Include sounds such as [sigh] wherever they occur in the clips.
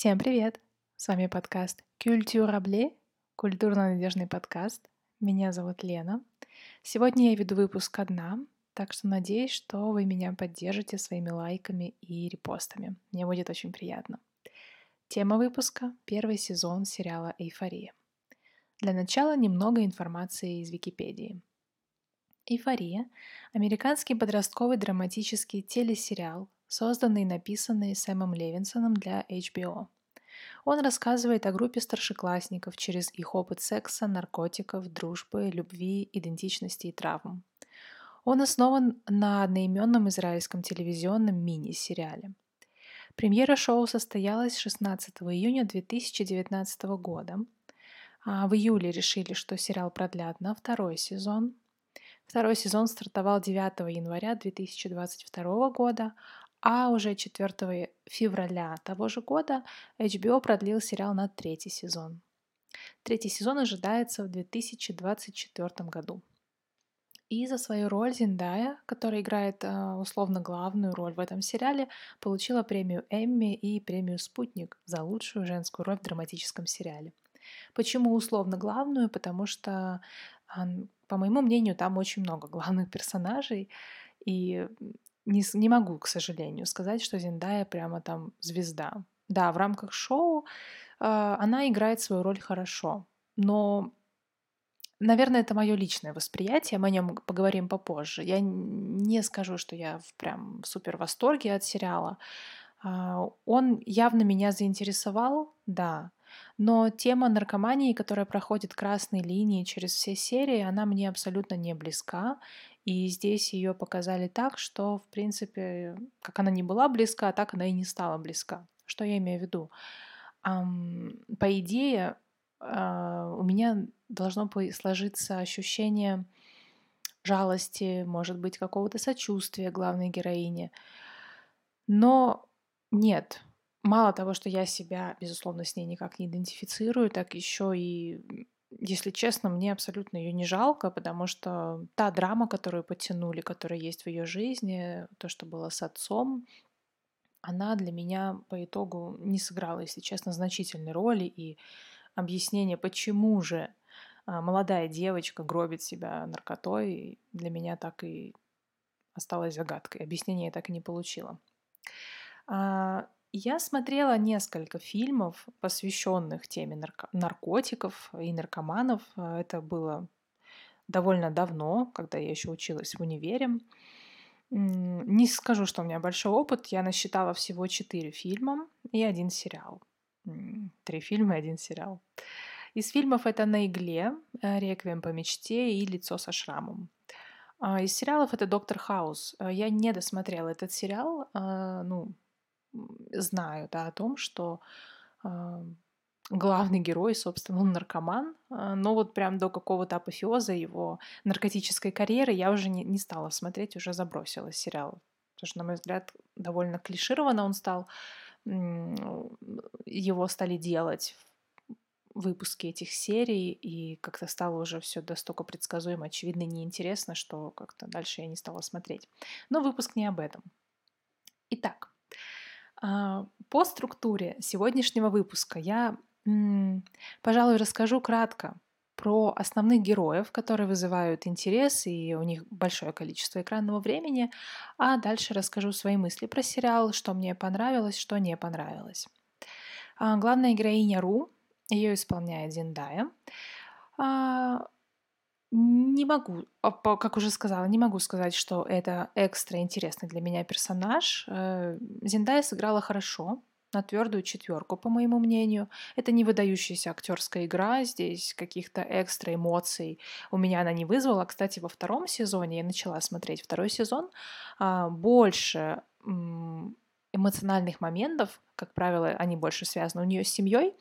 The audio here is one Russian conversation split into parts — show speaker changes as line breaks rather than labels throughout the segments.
Всем привет! С вами подкаст Культурабле, культурно-надежный подкаст. Меня зовут Лена. Сегодня я веду выпуск одна, так что надеюсь, что вы меня поддержите своими лайками и репостами. Мне будет очень приятно. Тема выпуска — первый сезон сериала «Эйфория». Для начала немного информации из Википедии. «Эйфория» — американский подростковый драматический телесериал, созданный и написанный Сэмом Левинсоном для HBO. Он рассказывает о группе старшеклассников через их опыт секса, наркотиков, дружбы, любви, идентичности и травм. Он основан на одноименном израильском телевизионном мини-сериале. Премьера шоу состоялась 16 июня 2019 года. А в июле решили, что сериал продлят на второй сезон. Второй сезон стартовал 9 января 2022 года, а уже 4 февраля того же года HBO продлил сериал на третий сезон. Третий сезон ожидается в 2024 году. И за свою роль Зиндая, которая играет э, условно главную роль в этом сериале, получила премию Эмми и премию «Спутник» за лучшую женскую роль в драматическом сериале. Почему условно главную? Потому что, по моему мнению, там очень много главных персонажей, и не, не могу, к сожалению, сказать, что Зиндая прямо там звезда. Да, в рамках шоу э, она играет свою роль хорошо, но, наверное, это мое личное восприятие, мы о нем поговорим попозже. Я не скажу, что я в прям супер восторге от сериала. Э, он явно меня заинтересовал, да, но тема наркомании, которая проходит красной линией через все серии, она мне абсолютно не близка. И здесь ее показали так, что, в принципе, как она не была близка, так она и не стала близка. Что я имею в виду? По идее, а, у меня должно сложиться ощущение жалости, может быть, какого-то сочувствия главной героине. Но нет, мало того, что я себя, безусловно, с ней никак не идентифицирую, так еще и если честно, мне абсолютно ее не жалко, потому что та драма, которую подтянули, которая есть в ее жизни, то, что было с отцом, она для меня по итогу не сыграла, если честно, значительной роли. И объяснение, почему же а, молодая девочка гробит себя наркотой, для меня так и осталось загадкой. Объяснение я так и не получила. Я смотрела несколько фильмов, посвященных теме нарко- наркотиков и наркоманов. Это было довольно давно, когда я еще училась в универе. Не скажу, что у меня большой опыт. Я насчитала всего четыре фильма и один сериал. Три фильма и один сериал. Из фильмов это «На игле», э, «Реквием по мечте» и «Лицо со шрамом». А из сериалов это «Доктор Хаус». Э, я не досмотрела этот сериал, ну, знаю да, о том, что э, главный герой, собственно, он наркоман, э, но вот прям до какого-то апофеоза его наркотической карьеры я уже не, не стала смотреть, уже забросила сериал. Потому что, на мой взгляд, довольно клишированно он стал. Его стали делать выпуски этих серий, и как-то стало уже все настолько предсказуемо, очевидно, неинтересно, что как-то дальше я не стала смотреть. Но выпуск не об этом. Итак, а, по структуре сегодняшнего выпуска я, пожалуй, расскажу кратко про основных героев, которые вызывают интерес, и у них большое количество экранного времени, а дальше расскажу свои мысли про сериал, что мне понравилось, что не понравилось. А, главная героиня Ру, ее исполняет Зиндая. Не могу, а, как уже сказала, не могу сказать, что это экстра интересный для меня персонаж. Э, Зиндая сыграла хорошо, на твердую четверку, по моему мнению. Это не выдающаяся актерская игра, здесь каких-то экстра эмоций у меня она не вызвала. Кстати, во втором сезоне я начала смотреть второй сезон, а, больше эмоциональных моментов, как правило, они больше связаны у нее с семьей,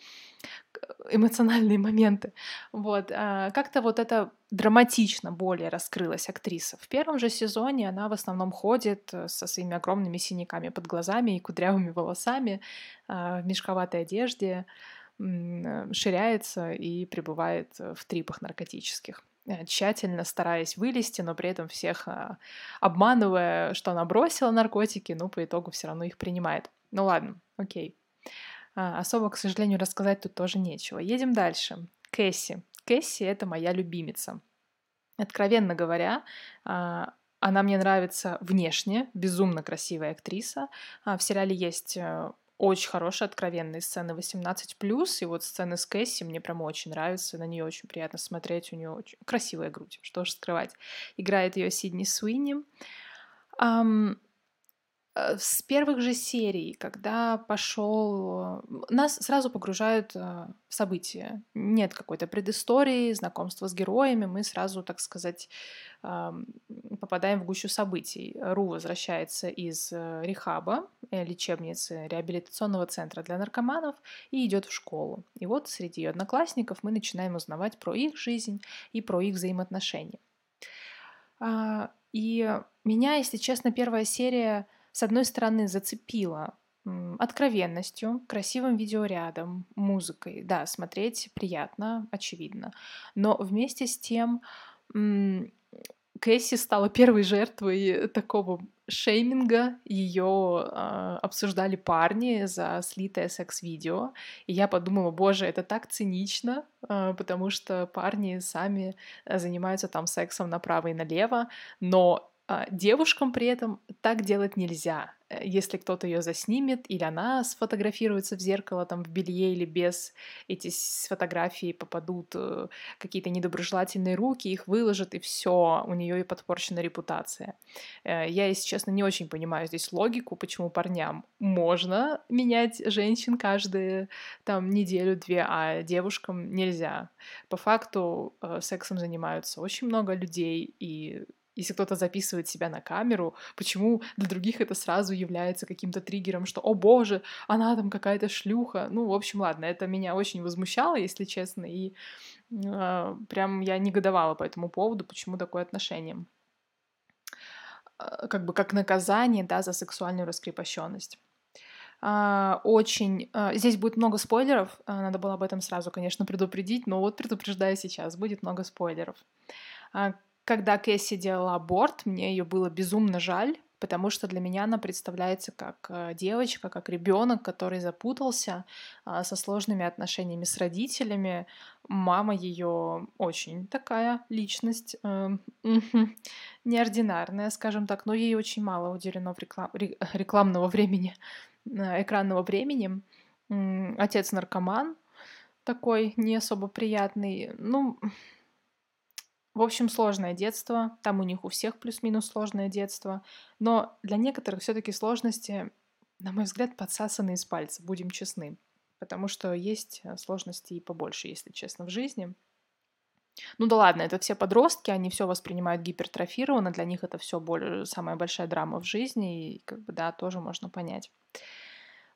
эмоциональные моменты. Вот. А как-то вот это драматично более раскрылась актриса. В первом же сезоне она в основном ходит э, со своими огромными синяками под глазами и кудрявыми волосами а, в мешковатой одежде, ширяется и пребывает в трипах наркотических. Э, тщательно стараясь вылезти, но при этом всех а, обманывая, что она бросила наркотики, но по итогу все равно их принимает. Ну ладно, окей. А, особо, к сожалению, рассказать тут тоже нечего. Едем дальше. Кэсси. Кэсси — это моя любимица. Откровенно говоря, а, она мне нравится внешне, безумно красивая актриса. В сериале есть э, очень хорошие, откровенные сцены 18+, и вот сцены с Кэсси мне прям очень нравятся, на нее очень приятно смотреть, у нее очень красивая грудь, что же скрывать. Играет ее Сидни Суини. Um, с первых же серий, когда пошел, нас сразу погружают э, в события. Нет какой-то предыстории, знакомства с героями, мы сразу, так сказать, попадаем в гущу событий. Ру возвращается из э, рехаба, лечебницы, реабилитационного центра для наркоманов и идет в школу. И вот среди ее одноклассников мы начинаем узнавать про их жизнь и про их взаимоотношения. А, и меня, если честно, первая серия с одной стороны, зацепила откровенностью, красивым видеорядом, музыкой. Да, смотреть приятно, очевидно. Но вместе с тем Кэсси стала первой жертвой такого шейминга. Ее э, обсуждали парни за слитое секс-видео. И я подумала, боже, это так цинично, э, потому что парни сами занимаются там сексом направо и налево. Но а, девушкам при этом так делать нельзя. Э, если кто-то ее заснимет, или она сфотографируется в зеркало там в белье или без, эти фотографии попадут э, какие-то недоброжелательные руки, их выложат, и все, у нее и подпорчена репутация. Э, я, если честно, не очень понимаю здесь логику, почему парням можно менять женщин каждые там неделю-две, а девушкам нельзя. По факту сексом занимаются очень много людей, и если кто-то записывает себя на камеру, почему для других это сразу является каким-то триггером, что «О боже, она там какая-то шлюха». Ну, в общем, ладно, это меня очень возмущало, если честно, и э, прям я негодовала по этому поводу, почему такое отношение. Э, как бы как наказание, да, за сексуальную раскрепощенность. Uh, очень... Здесь будет много спойлеров, надо было об этом сразу, конечно, предупредить, но вот предупреждаю сейчас, будет много спойлеров. Когда Кэсси делала аборт, мне ее было безумно жаль, потому что для меня она представляется как э, девочка, как ребенок, который запутался а, со сложными отношениями с родителями. Мама ее очень такая личность, э, неординарная, скажем так, но ей очень мало уделено реклам... рекламного времени, э, экранного времени. Отец наркоман такой не особо приятный. Ну, в общем, сложное детство. Там у них у всех плюс-минус сложное детство. Но для некоторых все-таки сложности, на мой взгляд, подсасаны из пальца, будем честны. Потому что есть э, сложности и побольше, если честно, в жизни. Ну да ладно, это все подростки, они все воспринимают гипертрофированно, для них это все более, самая большая драма в жизни, и как бы да, тоже можно понять.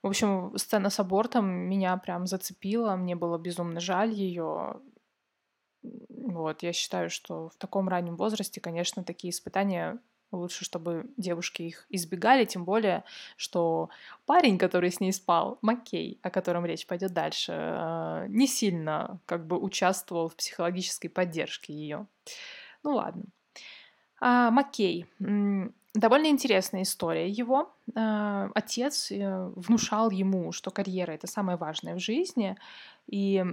В общем, сцена с абортом меня прям зацепила, мне было безумно жаль ее. Вот, я считаю, что в таком раннем возрасте, конечно, такие испытания лучше, чтобы девушки их избегали, тем более, что парень, который с ней спал, Маккей, о котором речь пойдет дальше, э, не сильно как бы участвовал в психологической поддержке ее. Ну ладно. А, Маккей. Довольно интересная история его. Э, отец э, внушал ему, что карьера это самое важное в жизни, и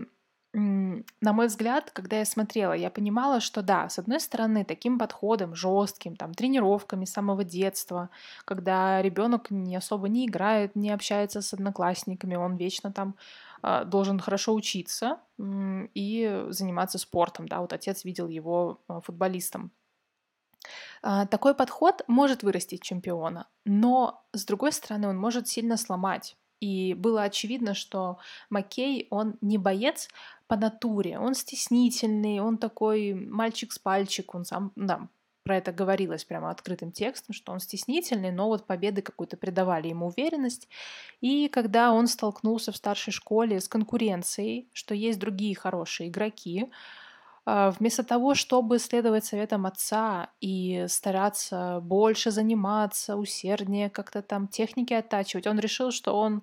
на мой взгляд, когда я смотрела, я понимала, что да, с одной стороны, таким подходом жестким, там, тренировками с самого детства, когда ребенок не особо не играет, не общается с одноклассниками, он вечно там э, должен хорошо учиться и заниматься спортом, да, вот отец видел его э, футболистом. Э, такой подход может вырастить чемпиона, но с другой стороны, он может сильно сломать. И было очевидно, что Маккей, он не боец по натуре, он стеснительный, он такой мальчик с пальчик, он сам, да, про это говорилось прямо открытым текстом, что он стеснительный, но вот победы какую-то придавали ему уверенность. И когда он столкнулся в старшей школе с конкуренцией, что есть другие хорошие игроки, вместо того, чтобы следовать советам отца и стараться больше заниматься, усерднее как-то там техники оттачивать, он решил, что он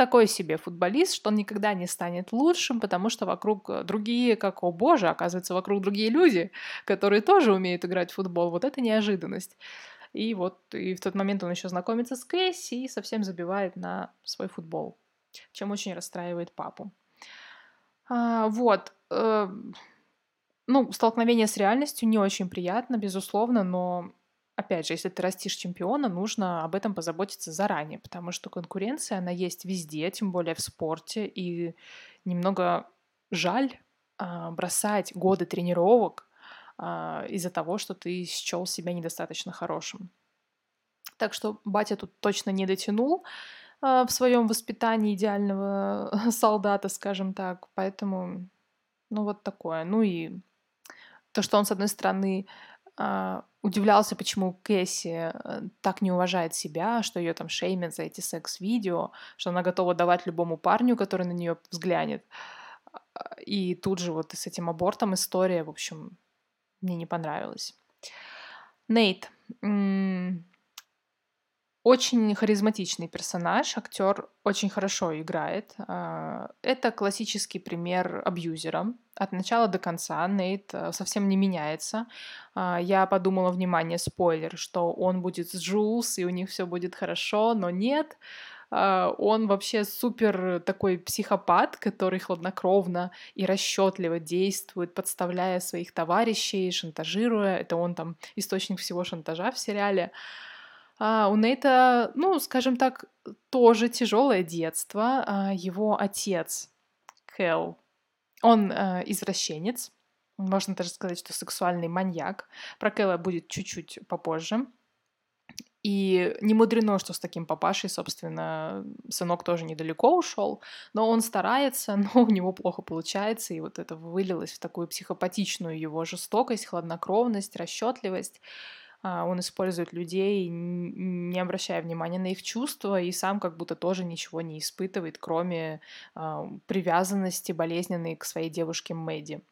такой себе футболист, что он никогда не станет лучшим, потому что вокруг э, другие, как, о боже, оказывается, вокруг другие люди, которые тоже умеют играть в футбол. Вот это неожиданность. И вот и в тот момент он еще знакомится с Кэсси и совсем забивает на свой футбол. чем очень расстраивает папу. А, вот. Э, ну, столкновение с реальностью не очень приятно, безусловно, но опять же, если ты растишь чемпиона, нужно об этом позаботиться заранее, потому что конкуренция, она есть везде, тем более в спорте, и немного жаль а, бросать годы тренировок а, из-за того, что ты счел себя недостаточно хорошим. Так что батя тут точно не дотянул а, в своем воспитании идеального [laughs] солдата, скажем так. Поэтому, ну вот такое. Ну и то, что он, с одной стороны, а, удивлялся, почему Кэсси э, так не уважает себя, что ее там шеймят за эти секс-видео, что она готова давать любому парню, который на нее взглянет. И тут же вот с этим абортом история, в общем, мне не понравилась. Нейт. Очень харизматичный персонаж, актер очень хорошо играет. А, это классический пример абьюзера. От начала до конца Нейт э, совсем не меняется. А, я подумала, внимание, спойлер, что он будет с Джулс, и у них все будет хорошо, но нет. А, он вообще супер такой психопат, который хладнокровно и расчетливо действует, подставляя своих товарищей, шантажируя. Это он там источник всего шантажа в сериале. А, у Нейта, ну, скажем так, тоже тяжелое детство. А, его отец, Кэл, он а, извращенец. Можно даже сказать, что сексуальный маньяк. Про Кэла будет чуть-чуть попозже. И не мудрено, что с таким папашей, собственно, сынок тоже недалеко ушел, но он старается, [laughs] но у него плохо получается, и вот это вылилось в такую психопатичную его жестокость, хладнокровность, расчетливость. А, он использует людей, не обращая внимания на их чувства, и сам как будто тоже ничего не испытывает, кроме а, привязанности болезненной к своей девушке Мэдди.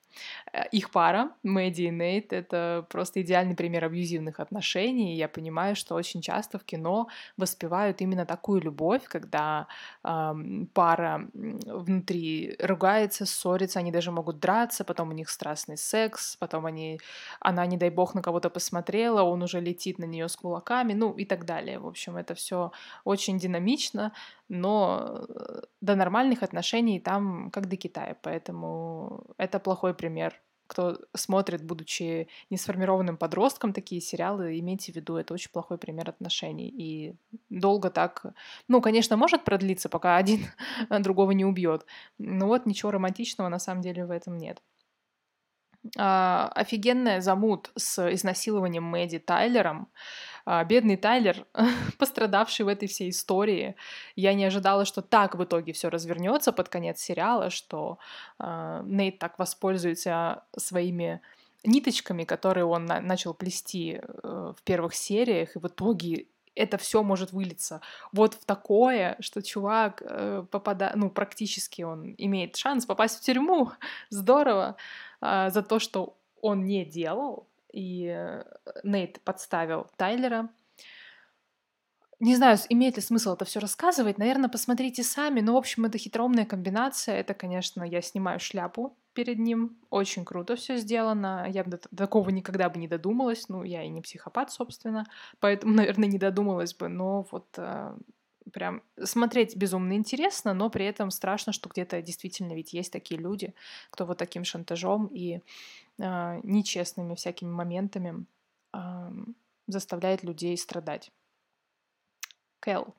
Э, их пара, Мэдди и Нейт, это просто идеальный пример абьюзивных отношений. Я понимаю, что очень часто в кино воспевают именно такую любовь, когда э, пара внутри ругается, ссорится, они даже могут драться, потом у них страстный секс, потом они, она, не дай бог, на кого-то посмотрела, он уже летит на нее с кулаками, ну и так далее. В общем, это все очень динамично, но э, до нормальных отношений там как до Китая, поэтому это плохой пример. Кто смотрит, будучи несформированным подростком, такие сериалы, имейте в виду, это очень плохой пример отношений. И долго так... Ну, конечно, может продлиться, пока один [laughs] другого не убьет. Но вот ничего романтичного на самом деле в этом нет. А, офигенная замут с изнасилованием Мэдди Тайлером. А, бедный Тайлер, [laughs] пострадавший в этой всей истории. Я не ожидала, что так в итоге все развернется под конец сериала, что э, Нейт так воспользуется своими ниточками, которые он на- начал плести э, в первых сериях, и в итоге это все может вылиться вот в такое, что чувак э, попадает, ну, практически он имеет шанс попасть в тюрьму. [laughs] Здорово э, за то, что он не делал, и э, Нейт подставил Тайлера. Не знаю, имеет ли смысл это все рассказывать. Наверное, посмотрите сами. Но, в общем, это хитроумная комбинация. Это, конечно, я снимаю шляпу перед ним. Очень круто все сделано. Я бы такого никогда бы не додумалась. Ну, я и не психопат, собственно. Поэтому, [laughs] наверное, не додумалась бы. Но вот э, прям смотреть безумно интересно, но при этом страшно, что где-то действительно ведь есть такие люди, кто вот таким шантажом и э, нечестными всякими моментами э, заставляет людей страдать. Кэл.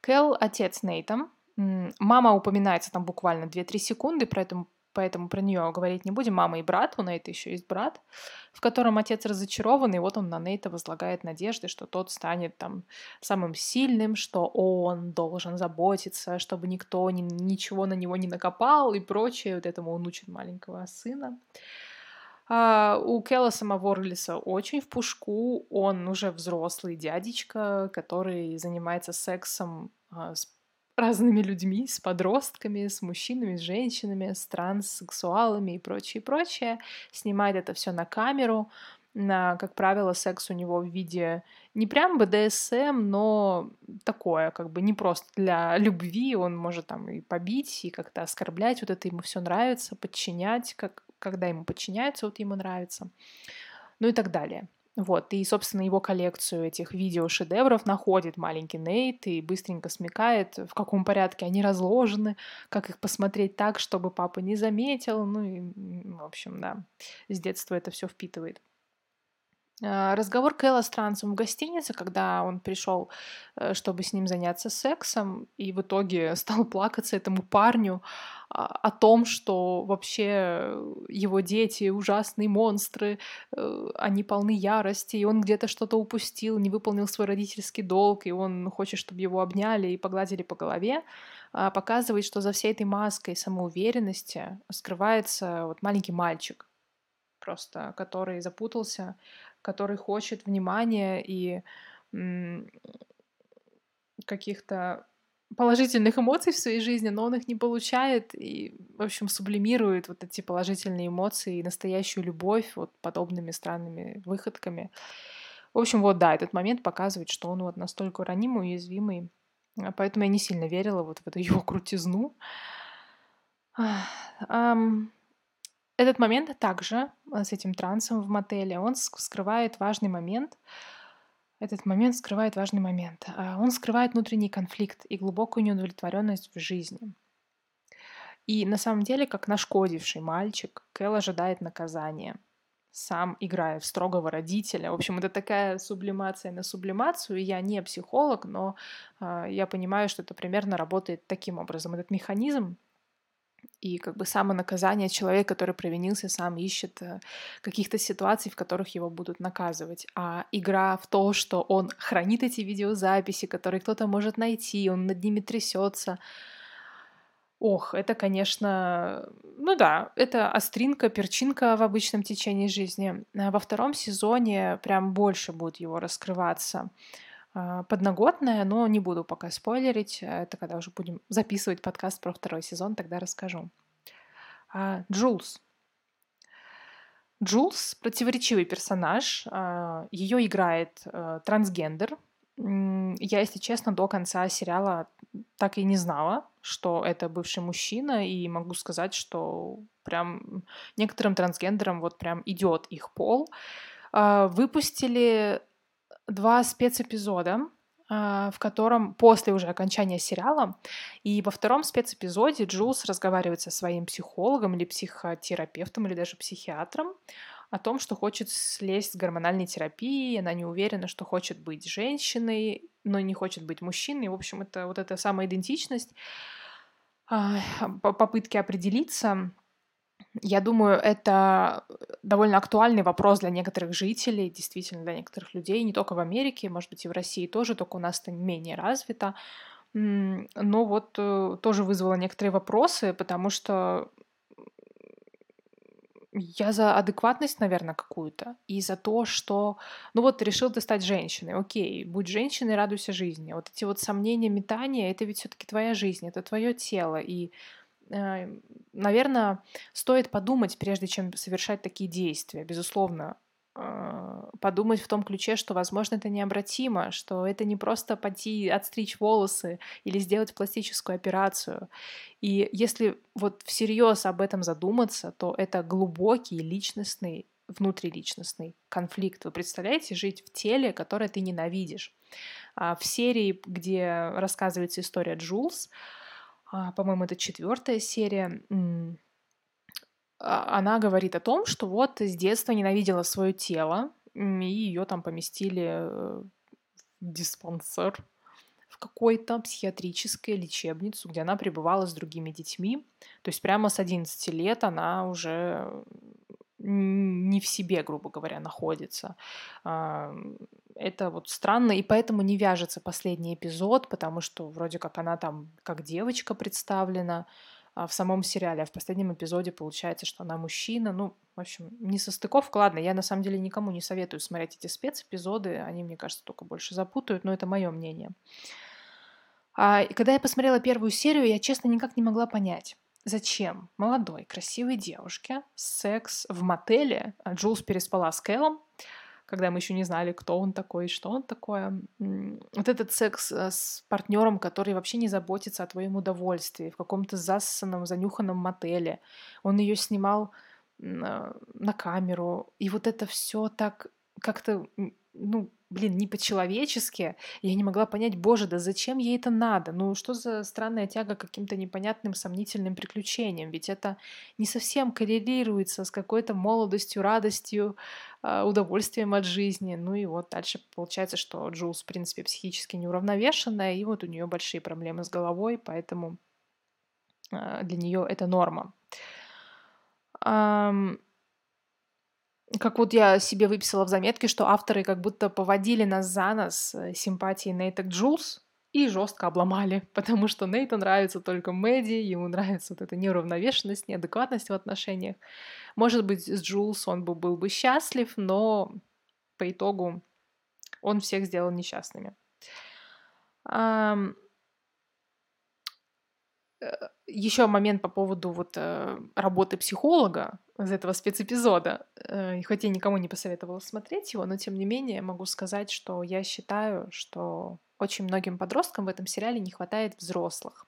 Кэл — отец Нейта. Мама упоминается там буквально 2-3 секунды, поэтому поэтому про нее говорить не будем. Мама и брат, у Нейта еще есть брат, в котором отец разочарован, и вот он на Нейта возлагает надежды, что тот станет там самым сильным, что он должен заботиться, чтобы никто ни, ничего на него не накопал и прочее. Вот этому он учит маленького сына. А у Келла самого Орлиса очень в пушку. Он уже взрослый дядечка, который занимается сексом а, с разными людьми, с подростками, с мужчинами, с женщинами, с транссексуалами и прочее, прочее. Снимает это все на камеру. На, как правило, секс у него в виде не прям БДСМ, но такое, как бы не просто для любви. Он может там и побить, и как-то оскорблять. Вот это ему все нравится, подчинять, как, когда ему подчиняется, вот ему нравится. Ну и так далее. Вот, и, собственно, его коллекцию этих видеошедевров находит маленький Нейт и быстренько смекает, в каком порядке они разложены, как их посмотреть так, чтобы папа не заметил. Ну и, в общем, да, с детства это все впитывает. А, разговор Кэлла с трансом в гостинице, когда он пришел, э, чтобы с ним заняться сексом, и в итоге [laughs] стал плакаться этому парню а, о том, что вообще его дети ужасные монстры, э, они полны ярости, и он где-то что-то упустил, не выполнил свой родительский долг, и он хочет, чтобы его обняли и погладили по голове, а, показывает, что за всей этой маской самоуверенности скрывается вот маленький мальчик, просто который запутался который хочет внимания и каких-то положительных эмоций в своей жизни, но он их не получает и, в общем, сублимирует вот эти положительные эмоции и настоящую любовь вот подобными странными выходками. В общем, вот да, этот момент показывает, что он вот настолько ранимый, уязвимый. А поэтому я не сильно верила вот в эту [laughs] его крутизну. Этот момент также а, с этим трансом в мотеле, он скрывает важный момент. Этот момент скрывает важный момент. А, он скрывает внутренний конфликт и глубокую неудовлетворенность в жизни. И на самом деле, как нашкодивший мальчик, Кэл ожидает наказания, сам играя в строгого родителя. В общем, это такая сублимация на сублимацию. Я не психолог, но э, я понимаю, что это примерно работает таким образом. Этот механизм и как бы самонаказание человек, который провинился, сам ищет э, каких-то ситуаций, в которых его будут наказывать. А игра в то, что он хранит эти видеозаписи, которые кто-то может найти, он над ними трясется. Ох, это, конечно, ну да, это остринка, перчинка в обычном течении жизни. А во втором сезоне прям больше будет его раскрываться. А, подноготная, но не буду пока спойлерить. Это когда уже будем записывать подкаст про второй сезон, тогда расскажу. А, Джулс. Джулс — противоречивый персонаж. А, Ее играет трансгендер. Я, если честно, до конца сериала так и не знала, что это бывший мужчина, и могу сказать, что прям некоторым трансгендерам вот прям идет их пол. Выпустили два спецэпизода, а, в котором после уже окончания сериала, и во втором спецэпизоде Джулс разговаривает со своим психологом или психотерапевтом или даже психиатром о том, что хочет слезть с гормональной терапии, она не уверена, что хочет быть женщиной, но не хочет быть мужчиной. В общем, это вот эта самоидентичность, а, попытки определиться, я думаю, это довольно актуальный вопрос для некоторых жителей, действительно для некоторых людей, не только в Америке, может быть, и в России тоже, только у нас это менее развито. Но вот э, тоже вызвало некоторые вопросы, потому что я за адекватность, наверное, какую-то, и за то, что, ну вот, решил ты стать женщиной, окей, будь женщиной, радуйся жизни. Вот эти вот сомнения, метания, это ведь все-таки твоя жизнь, это твое тело, и Э, наверное, стоит подумать, прежде чем совершать такие действия. Безусловно, э, подумать в том ключе, что, возможно, это необратимо, что это не просто пойти отстричь волосы или сделать пластическую операцию. И если вот всерьез об этом задуматься, то это глубокий личностный, внутриличностный конфликт. Вы представляете, жить в теле, которое ты ненавидишь. А в серии, где рассказывается история Джулс, по-моему, это четвертая серия, а, она говорит о том, что вот с детства ненавидела свое тело, и ее там поместили э, в диспансер, в какой-то психиатрической лечебницу, где она пребывала с другими детьми. То есть прямо с 11 лет она уже не в себе, грубо говоря, находится. Это вот странно, и поэтому не вяжется последний эпизод, потому что вроде как она там как девочка представлена а в самом сериале, а в последнем эпизоде получается, что она мужчина. Ну, в общем, не состыковка. Ладно, я на самом деле никому не советую смотреть эти спецэпизоды, они, мне кажется, только больше запутают, но это мое мнение. А, и когда я посмотрела первую серию, я, честно, никак не могла понять, зачем молодой, красивой девушке секс в мотеле. А Джулс переспала с Кэллом, когда мы еще не знали, кто он такой и что он такое. Вот этот секс э, с партнером, который вообще не заботится о твоем удовольствии, в каком-то засанном, занюханном мотеле. Он ее снимал э, на камеру. И вот это все так как-то, ну, блин, не по-человечески. Я не могла понять, боже, да зачем ей это надо? Ну, что за странная тяга к каким-то непонятным, сомнительным приключениям? Ведь это не совсем коррелируется с какой-то молодостью, радостью, а, удовольствием от жизни. Ну и вот дальше получается, что Джулс, в принципе, психически неуравновешенная, и вот у нее большие проблемы с головой, поэтому а, для нее это норма как вот я себе выписала в заметке, что авторы как будто поводили нас за нос э, симпатии Нейта Джулс и жестко обломали, [laughs] потому что Нейту нравится только Мэдди, ему нравится вот эта неуравновешенность, неадекватность в отношениях. Может быть, с Джулс он бы был бы счастлив, но по итогу он всех сделал несчастными. Еще момент по поводу вот э, работы психолога из этого спецэпизода. Э, хоть я никому не посоветовала смотреть его, но тем не менее могу сказать, что я считаю, что очень многим подросткам в этом сериале не хватает взрослых.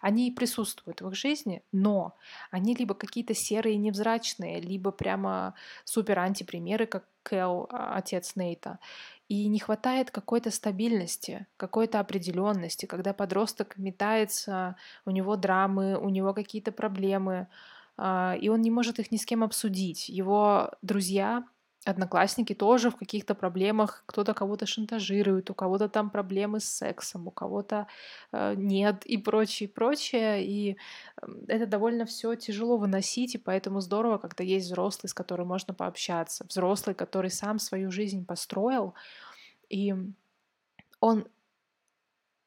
Они присутствуют в их жизни, но они либо какие-то серые невзрачные, либо прямо супер антипримеры, как Кэл, а, отец Нейта, и не хватает какой-то стабильности, какой-то определенности, когда подросток метается, у него драмы, у него какие-то проблемы, а, и он не может их ни с кем обсудить. Его друзья, одноклассники тоже в каких-то проблемах, кто-то кого-то шантажирует, у кого-то там проблемы с сексом, у кого-то э, нет и прочее, прочее. И это довольно все тяжело выносить, и поэтому здорово, когда есть взрослый, с которым можно пообщаться, взрослый, который сам свою жизнь построил, и он,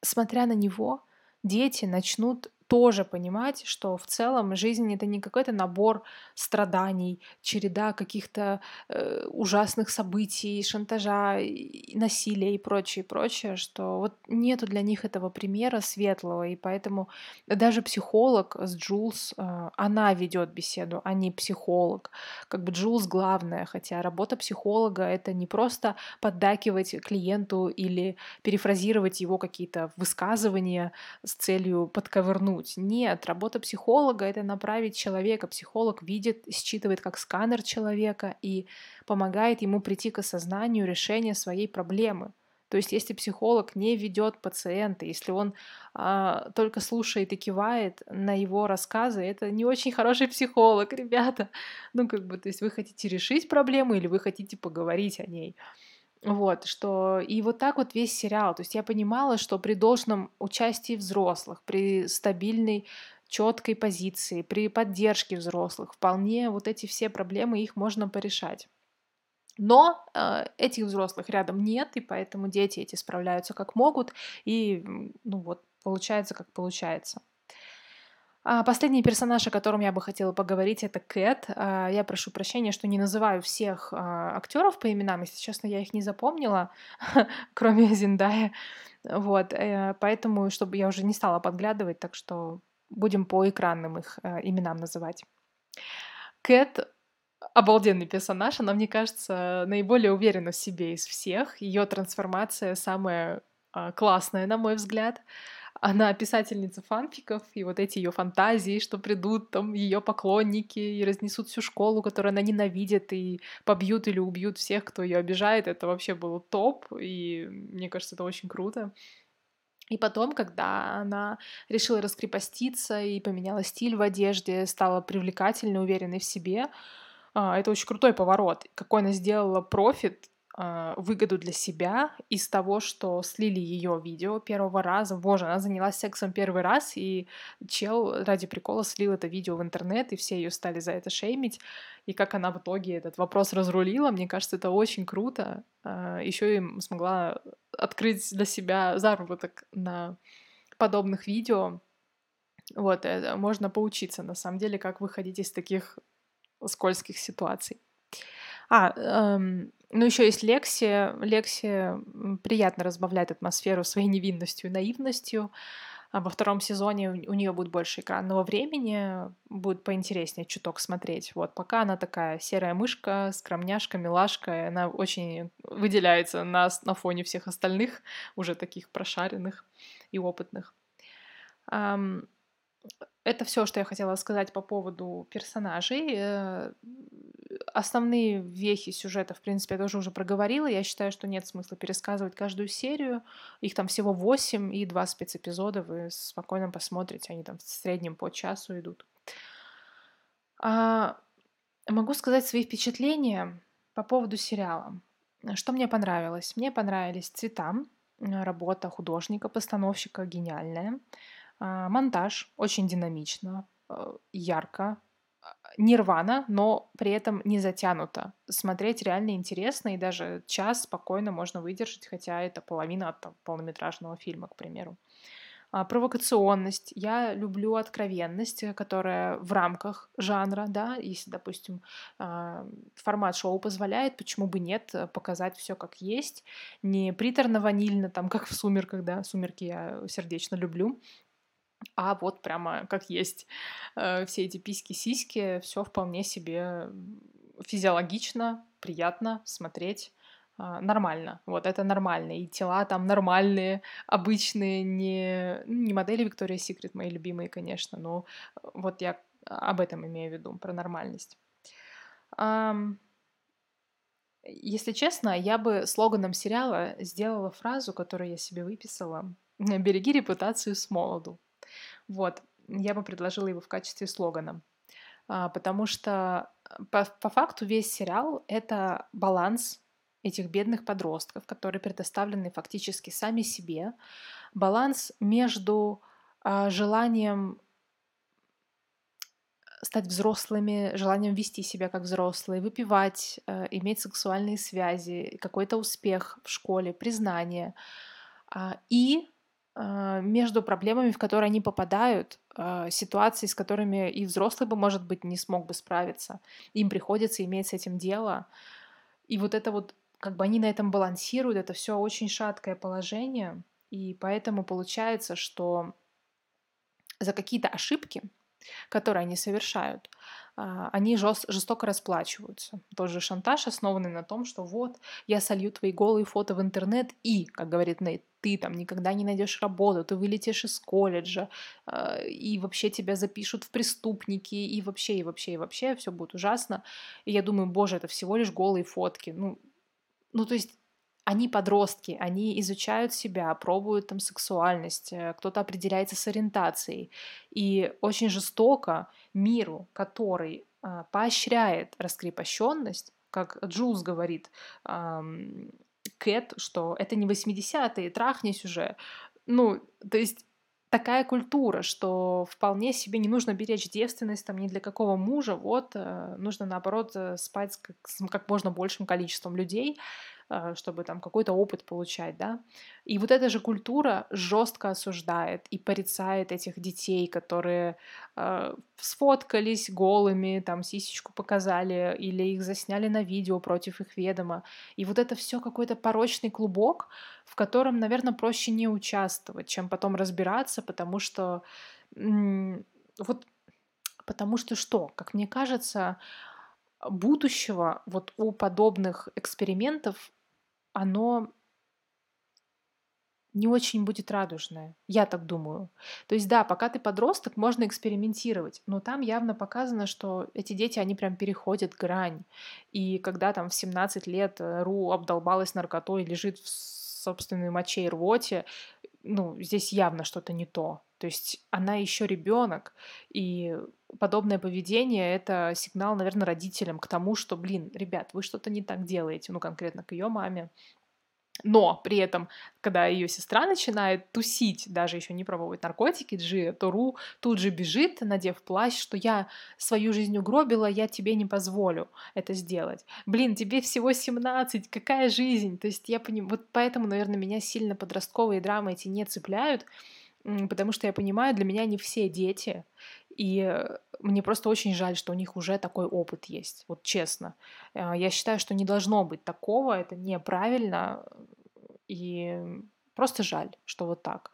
смотря на него, дети начнут тоже понимать, что в целом жизнь это не какой-то набор страданий, череда каких-то э, ужасных событий, шантажа, и насилия и прочее, прочее, что вот нету для них этого примера светлого, и поэтому даже психолог с Джулс, э, она ведет беседу, а не психолог. Как бы Джулс главная, хотя работа психолога это не просто поддакивать клиенту или перефразировать его какие-то высказывания с целью подковырнуть обмануть. Нет, работа психолога — это направить человека. Психолог видит, считывает как сканер человека и помогает ему прийти к осознанию решения своей проблемы. То есть, если психолог не ведет пациента, если он а, только слушает и кивает на его рассказы, это не очень хороший психолог, [laughs] ребята. Ну, как бы, то есть вы хотите решить проблему или вы хотите поговорить о ней. Вот, что и вот так вот весь сериал. То есть я понимала, что при должном участии взрослых, при стабильной четкой позиции, при поддержке взрослых, вполне вот эти все проблемы их можно порешать. Но э, этих взрослых рядом нет, и поэтому дети эти справляются как могут, и ну вот получается как получается. А, последний персонаж, о котором я бы хотела поговорить, это Кэт. А, я прошу прощения, что не называю всех а, актеров по именам. Если честно, я их не запомнила, [laughs] кроме Зиндая. Вот, э, поэтому, чтобы я уже не стала подглядывать, так что будем по экранным их э, именам называть. Кэт обалденный персонаж, она, мне кажется, наиболее уверена в себе из всех. Ее трансформация самая классная, на мой взгляд она писательница фанфиков, и вот эти ее фантазии, что придут там ее поклонники и разнесут всю школу, которую она ненавидит, и побьют или убьют всех, кто ее обижает, это вообще был топ, и мне кажется, это очень круто. И потом, когда она решила раскрепоститься и поменяла стиль в одежде, стала привлекательной, уверенной в себе, а, это очень крутой поворот. Какой она сделала профит а, выгоду для себя из того, что слили ее видео первого раза. Боже, она занялась сексом первый раз, и чел ради прикола слил это видео в интернет, и все ее стали за это шеймить. И как она в итоге этот вопрос разрулила, мне кажется, это очень круто. А, Еще и смогла открыть для себя заработок на подобных видео. Вот, можно поучиться, на самом деле, как выходить из таких скользких ситуаций. А, эм, ну еще есть Лекси. Лекси приятно разбавляет атмосферу своей невинностью и наивностью. А во втором сезоне у нее будет больше экранного времени, будет поинтереснее чуток смотреть. Вот пока она такая серая мышка, скромняшка, милашка, она очень выделяется на, на фоне всех остальных, уже таких прошаренных и опытных. Это все, что я хотела сказать по поводу персонажей. Э, основные вехи сюжета, в принципе, я тоже уже проговорила. Я считаю, что нет смысла пересказывать каждую серию. Их там всего 8 и два спецэпизода. Вы спокойно посмотрите. Они там в среднем по часу идут. А, могу сказать свои впечатления по поводу сериала. Что мне понравилось? Мне понравились цвета, работа художника, постановщика гениальная. А, монтаж очень динамично, э, ярко, нирвана, но при этом не затянуто. Смотреть реально интересно, и даже час спокойно можно выдержать, хотя это половина от полнометражного фильма, к примеру. А, провокационность. Я люблю откровенность, э, которая в рамках жанра, да, если, допустим, а, формат шоу позволяет, почему бы нет, э, показать все как есть, не приторно-ванильно, там, как в «Сумерках», да, «Сумерки» я сердечно люблю, а вот прямо как есть. Э, все эти письки-сиськи, все вполне себе физиологично, приятно смотреть а, нормально. Вот это нормально. И тела там нормальные, обычные, не, ну, не модели Victoria's Secret, мои любимые, конечно, но вот я об этом имею в виду, про нормальность. Если честно, я бы слоганом сериала сделала фразу, которую я себе выписала. «Береги репутацию с молоду». Вот, я бы предложила его в качестве слогана. А, потому что э, по, по факту весь сериал — это баланс этих бедных подростков, которые предоставлены фактически сами себе, баланс между э, желанием стать взрослыми, желанием вести себя как взрослые, выпивать, э, иметь сексуальные связи, какой-то успех в школе, признание, э, и а, между проблемами, в которые они попадают, а, ситуации, с которыми и взрослый бы, может быть, не смог бы справиться. Им приходится иметь с этим дело. И вот это вот, как бы они на этом балансируют, это все очень шаткое положение. И поэтому получается, что за какие-то ошибки, которые они совершают, а, они жест, жестоко расплачиваются. Тот же шантаж, основанный на том, что вот, я солью твои голые фото в интернет, и, как говорит Нейт, ты там никогда не найдешь работу, ты вылетишь из колледжа, э, и вообще тебя запишут в преступники, и вообще, и вообще, и вообще, все будет ужасно. И я думаю, боже, это всего лишь голые фотки. Ну, ну то есть они подростки, они изучают себя, пробуют там сексуальность, э, кто-то определяется с ориентацией. И очень жестоко миру, который э, поощряет раскрепощенность, как Джулс говорит, Кэт, что это не 80-е, трахнись уже. Ну, то есть такая культура, что вполне себе не нужно беречь девственность там ни для какого мужа, вот, э, нужно наоборот э, спать с как, с как можно большим количеством людей, чтобы там какой-то опыт получать, да. И вот эта же культура жестко осуждает и порицает этих детей, которые э, сфоткались голыми, там сисечку показали или их засняли на видео против их ведома. И вот это все какой-то порочный клубок, в котором, наверное, проще не участвовать, чем потом разбираться, потому что вот потому что что, как мне кажется, будущего вот у подобных экспериментов оно не очень будет радужное. Я так думаю. То есть, да, пока ты подросток, можно экспериментировать, но там явно показано, что эти дети, они прям переходят грань. И когда там в 17 лет э, Ру обдолбалась наркотой, лежит в собственной моче и рвоте, ну, здесь явно что-то не то. То есть она еще ребенок, и подобное поведение это сигнал, наверное, родителям к тому, что, блин, ребят, вы что-то не так делаете, ну, конкретно к ее маме. Но при этом, когда ее сестра начинает тусить, даже еще не пробовать наркотики, Джи, то Ру тут же бежит, надев плащ, что я свою жизнь угробила, я тебе не позволю это сделать. Блин, тебе всего 17, какая жизнь? То есть я понимаю, вот поэтому, наверное, меня сильно подростковые драмы эти не цепляют, потому что я понимаю, для меня не все дети, и э, мне просто очень жаль, что у них уже такой опыт есть, вот честно. Э, я считаю, что не должно быть такого, это неправильно, и просто жаль, что вот так.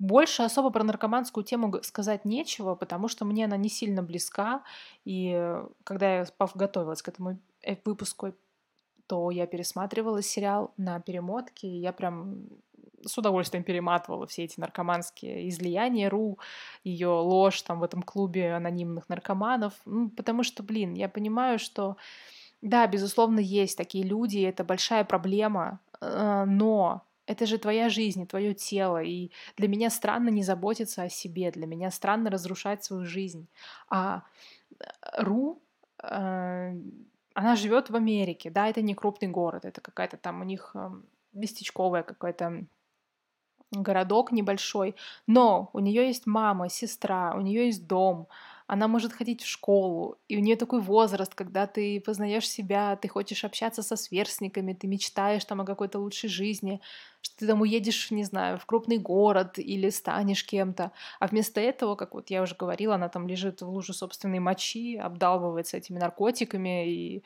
Больше особо про наркоманскую тему сказать нечего, потому что мне она не сильно близка, и э, когда я готовилась к этому выпуску, то я пересматривала сериал на перемотке, и я прям с удовольствием перематывала все эти наркоманские излияния Ру, ее ложь там в этом клубе анонимных наркоманов, ну, потому что, блин, я понимаю, что да, безусловно, есть такие люди, это большая проблема, э, но это же твоя жизнь, твое тело, и для меня странно не заботиться о себе, для меня странно разрушать свою жизнь. А э, Ру, э, она живет в Америке, да, это не крупный город, это какая-то там у них эм, местечковая какой-то городок небольшой, но у нее есть мама, сестра, у нее есть дом, она может ходить в школу, и у нее такой возраст, когда ты познаешь себя, ты хочешь общаться со сверстниками, ты мечтаешь там о какой-то лучшей жизни, что ты там уедешь, не знаю, в крупный город или станешь кем-то. А вместо этого, как вот я уже говорила, она там лежит в луже собственной мочи, обдалбывается этими наркотиками и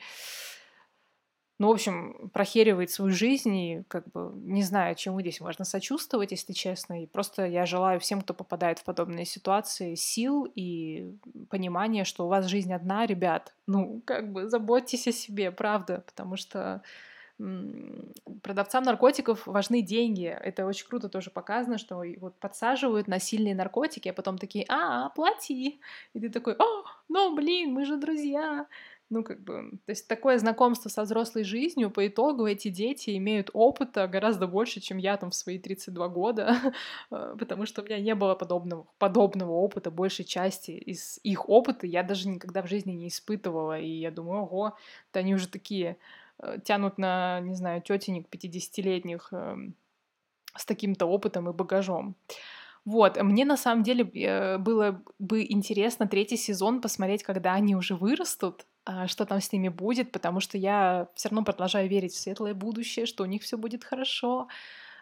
ну, в общем, прохеривает свою жизнь, и как бы не знаю, чему здесь можно сочувствовать, если честно. И просто я желаю всем, кто попадает в подобные ситуации, сил и понимания, что у вас жизнь одна, ребят. Ну, как бы заботьтесь о себе, правда, потому что продавцам наркотиков важны деньги. Это очень круто тоже показано, что вот подсаживают на сильные наркотики, а потом такие, а, плати. И ты такой, о, ну, блин, мы же друзья. Ну, как бы, то есть такое знакомство со взрослой жизнью, по итогу эти дети имеют опыта гораздо больше, чем я там в свои 32 года, [laughs] э, потому что у меня не было подобного, подобного опыта, большей части из их опыта я даже никогда в жизни не испытывала, и я думаю, ого, да они уже такие э, тянут на, не знаю, тетенек 50-летних эм, с таким-то опытом и багажом. Вот, мне на самом деле э, было бы интересно третий сезон посмотреть, когда они уже вырастут, что там с ними будет, потому что я все равно продолжаю верить в светлое будущее, что у них все будет хорошо,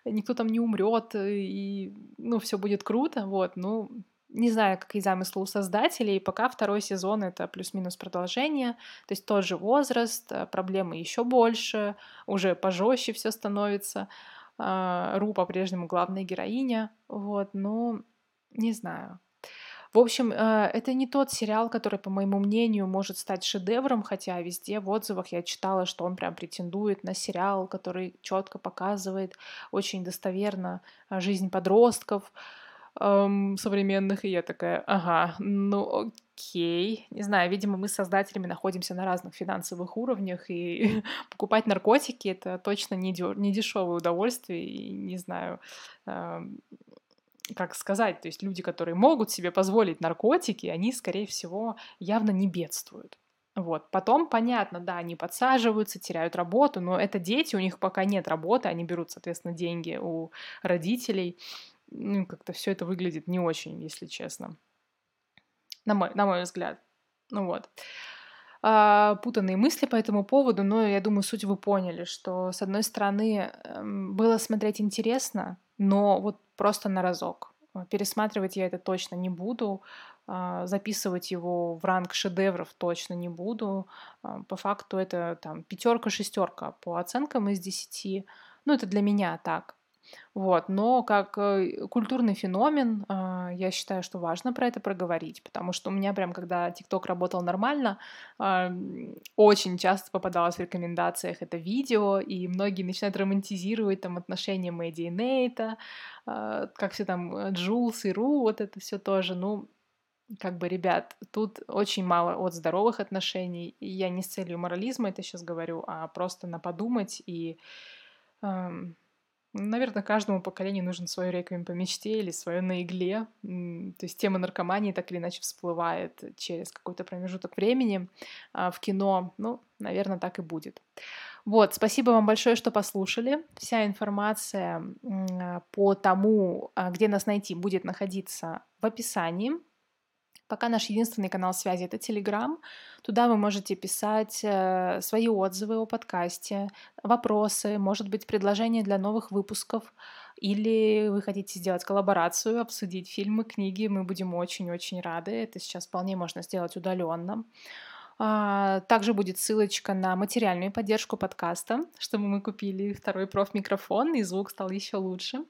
никто там не умрет, и ну, все будет круто. Вот, ну, не знаю, какие замыслы у создателей. Пока второй сезон это плюс-минус продолжение. То есть тот же возраст, а, проблемы еще больше, уже пожестче все становится. А, Ру по-прежнему главная героиня. Вот, ну, не знаю. В общем, э, это не тот сериал, который, по моему мнению, может стать шедевром, хотя везде в отзывах я читала, что он прям претендует на сериал, который четко показывает очень достоверно э, жизнь подростков эм, современных, и я такая, ага, ну окей. Не знаю, видимо, мы с создателями находимся на разных финансовых уровнях, и [laughs] покупать наркотики — это точно не, не дешевое удовольствие, и не знаю, эм, как сказать, то есть люди, которые могут себе позволить наркотики, они, скорее всего, явно не бедствуют. Вот. Потом, понятно, да, они подсаживаются, теряют работу, но это дети, у них пока нет работы, они берут, соответственно, деньги у родителей. Ну, как-то все это выглядит не очень, если честно. На мой, на мой взгляд. Ну вот. А, путанные мысли по этому поводу, но я думаю, суть вы поняли, что, с одной стороны, эм, было смотреть интересно, но вот просто на разок. А, пересматривать я это точно не буду, а, записывать его в ранг шедевров точно не буду. А, по факту это там пятерка, шестерка по оценкам из десяти. Ну, это для меня так. Вот. Но как э, культурный феномен, а, я считаю, что важно про это проговорить, потому что у меня прям, когда ТикТок работал нормально, очень часто попадалось в рекомендациях это видео, и многие начинают романтизировать там отношения Мэдди и Нейта, а, как все там э, Джулс и Ру, вот это все тоже, ну, как бы, ребят, тут очень мало от здоровых отношений. И я не с целью морализма это сейчас говорю, а просто на подумать и Наверное, каждому поколению нужен свой реквием по мечте или свое на игле. То есть тема наркомании так или иначе всплывает через какой-то промежуток времени а в кино. Ну, наверное, так и будет. Вот, спасибо вам большое, что послушали. Вся информация по тому, а, где нас найти, будет находиться в описании. Пока наш единственный канал связи — это Telegram. Туда вы можете писать э, свои отзывы о подкасте, вопросы, может быть, предложения для новых выпусков, или вы хотите сделать коллаборацию, обсудить фильмы, книги, мы будем очень-очень рады. Это сейчас вполне можно сделать удаленно. А, также будет ссылочка на материальную поддержку подкаста, чтобы мы купили второй профмикрофон, и звук стал еще лучше.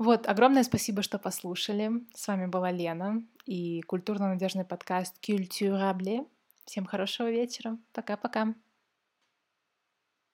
Вот, огромное спасибо, что послушали. С вами была Лена и культурно-надежный подкаст «Культурабле». Всем хорошего вечера. Пока-пока.